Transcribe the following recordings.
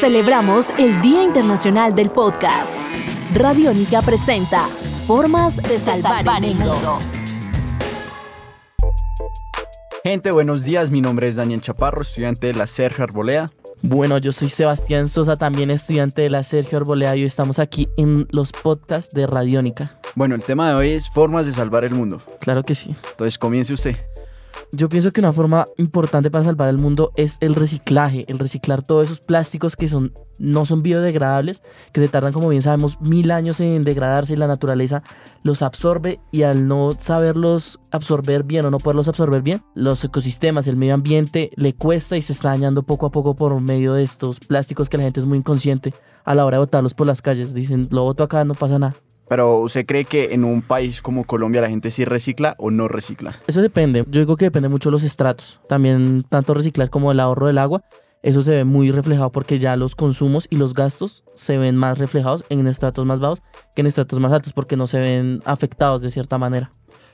Celebramos el Día Internacional del Podcast. Radiónica presenta Formas de salvar, el mundo. Gente, buenos días. Mi nombre es Daniel Chaparro, estudiante de la Sergio Arbolea. Bueno, yo soy Sebastián Sosa, también estudiante de la Sergio Arbolea y hoy estamos aquí en los podcasts de Radiónica. Bueno, el tema de hoy es formas de salvar el mundo. Claro que sí. Entonces, comience usted. Yo pienso que una forma importante para salvar el mundo es el reciclaje, el reciclar todos esos plásticos que son, no son biodegradables, que se tardan, como bien sabemos, mil años en degradarse y la naturaleza los absorbe y al no saberlos absorber bien o no poderlos absorber bien, los ecosistemas, el medio ambiente le cuesta y se está dañando poco a poco por medio de estos plásticos que la gente es muy inconsciente a la hora de botarlos por las calles. Dicen, lo boto acá, no pasa nada. Pero ¿usted cree que en un país como Colombia la gente sí recicla o no recicla? Eso depende. Yo digo que depende mucho de los estratos. También tanto reciclar como el ahorro del agua. Eso se ve muy reflejado porque ya los consumos y los gastos se ven más reflejados en estratos más bajos que en estratos más altos porque no se ven afectados de cierta manera.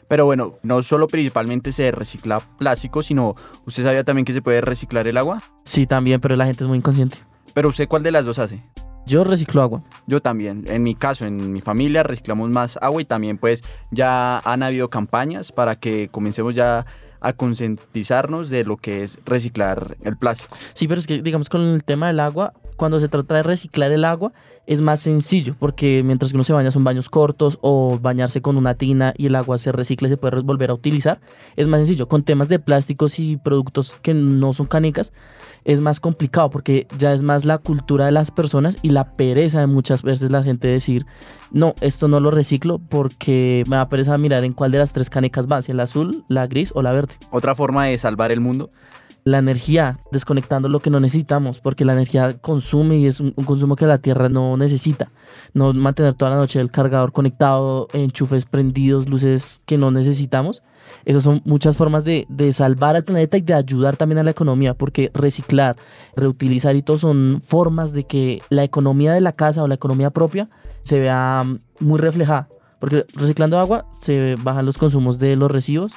Pero bueno, no solo principalmente se recicla plástico, sino ¿usted sabía también que se puede reciclar el agua? Sí, también, pero la gente es muy inconsciente. Pero ¿usted cuál de las dos hace? Yo reciclo agua. Yo también. En mi caso, en mi familia reciclamos más agua y también pues ya han habido campañas para que comencemos ya a concientizarnos de lo que es reciclar el plástico. Sí, pero es que digamos con el tema del agua, cuando se trata de reciclar el agua es más sencillo porque mientras que uno se baña son baños cortos o bañarse con una tina y el agua se recicla y se puede volver a utilizar, es más sencillo. Con temas de plásticos y productos que no son canicas es más complicado porque ya es más la cultura de las personas y la pereza de muchas veces la gente decir, no, esto no lo reciclo porque me da pereza mirar en cuál de las tres canecas va, si la azul, la gris o la verde. Otra forma de salvar el mundo la energía, desconectando lo que no necesitamos, porque la energía consume y es un, consumo que la Tierra no necesita. No mantener toda la noche el cargador conectado, enchufes prendidos, luces que no necesitamos. Esas son muchas formas de, de salvar al planeta y de ayudar también a la economía, porque reciclar, reutilizar y todo son formas de que la economía de la casa o la economía propia se vea muy reflejada. Porque reciclando agua se bajan los consumos de los residuos,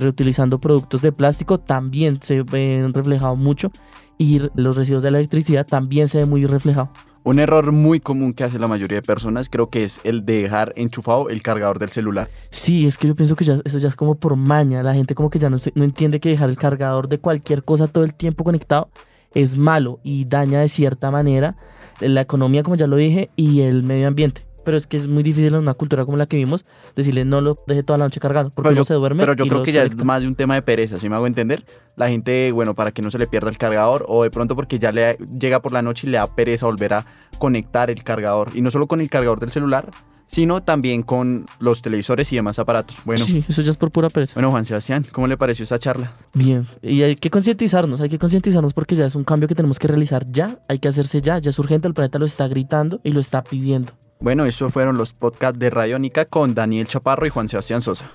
reutilizando productos de plástico también se ven reflejados mucho y los residuos de la electricidad también se ven muy reflejados. Un error muy común que hace la mayoría de personas creo que es el de dejar enchufado el cargador del celular. Sí, es que yo pienso que ya, eso ya es como por maña. La gente como que ya no, no entiende que dejar el cargador de cualquier cosa todo el tiempo conectado es malo y daña de cierta manera la economía, como ya lo dije, y el medio ambiente pero es que es muy difícil en una cultura como la que vimos decirle no lo deje toda la noche cargando porque no se duerme. Pero yo creo que ya es más de un tema de pereza, si me hago entender. La gente, bueno, para que no se le pierda el cargador o de pronto porque ya le llega por la noche y le da pereza volver a conectar el cargador. Y no solo con el cargador del celular, sino también con los televisores y demás aparatos. Bueno, sí, eso ya es por pura pereza. Bueno, Juan Sebastián, ¿cómo le pareció esa charla? Bien, y hay que concientizarnos, hay que concientizarnos porque ya es un cambio que tenemos que realizar ya, hay que hacerse ya, ya es urgente, el planeta lo está gritando y lo está pidiendo. Bueno, estos fueron los podcasts de Radiónica con Daniel Chaparro y Juan Sebastián Sosa.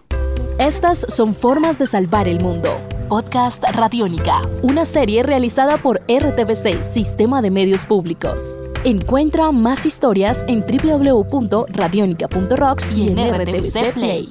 Estas son formas de salvar el mundo. Podcast Radiónica, una serie realizada por RTBC, Sistema de Medios Públicos. Encuentra más historias en www.radionica.rocks y en RTBC Play.